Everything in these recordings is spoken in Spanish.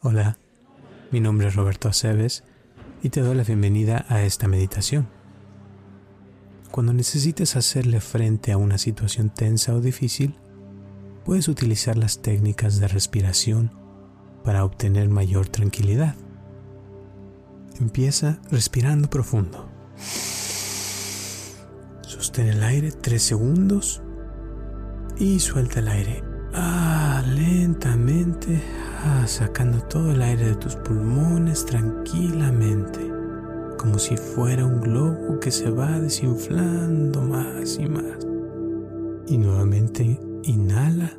Hola, mi nombre es Roberto Aceves y te doy la bienvenida a esta meditación. Cuando necesites hacerle frente a una situación tensa o difícil, puedes utilizar las técnicas de respiración para obtener mayor tranquilidad. Empieza respirando profundo. Sostén el aire 3 segundos y suelta el aire. Ah, lentamente sacando todo el aire de tus pulmones tranquilamente, como si fuera un globo que se va desinflando más y más. Y nuevamente inhala.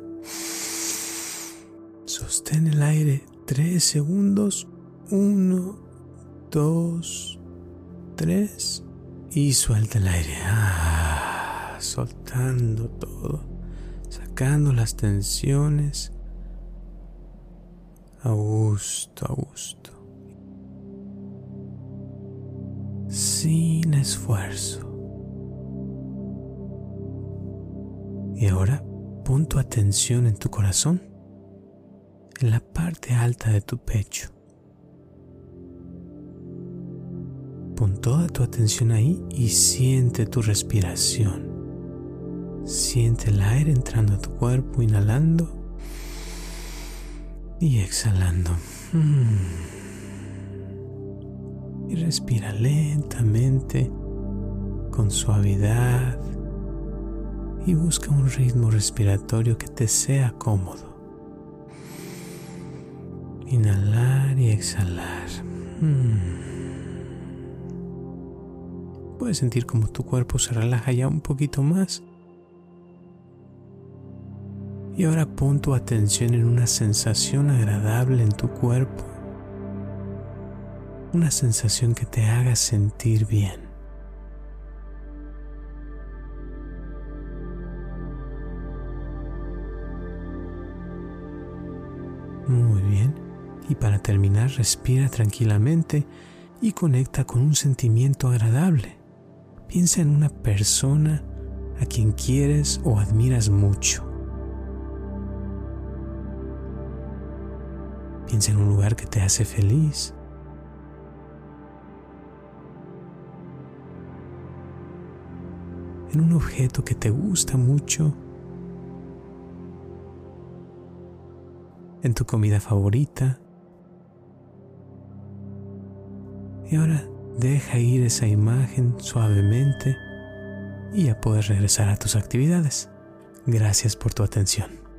Sostén el aire tres segundos. Uno, dos, tres. Y suelta el aire. Ah, soltando todo. Sacando las tensiones a gusto, a gusto, sin esfuerzo. Y ahora pon tu atención en tu corazón, en la parte alta de tu pecho. Pon toda tu atención ahí y siente tu respiración. Siente el aire entrando a tu cuerpo, inhalando y exhalando. Y respira lentamente, con suavidad, y busca un ritmo respiratorio que te sea cómodo. Inhalar y exhalar. Puedes sentir como tu cuerpo se relaja ya un poquito más y ahora pon tu atención en una sensación agradable en tu cuerpo. Una sensación que te haga sentir bien. Muy bien. Y para terminar, respira tranquilamente y conecta con un sentimiento agradable. Piensa en una persona a quien quieres o admiras mucho. Piensa en un lugar que te hace feliz. En un objeto que te gusta mucho. En tu comida favorita. Y ahora deja ir esa imagen suavemente y ya puedes regresar a tus actividades. Gracias por tu atención.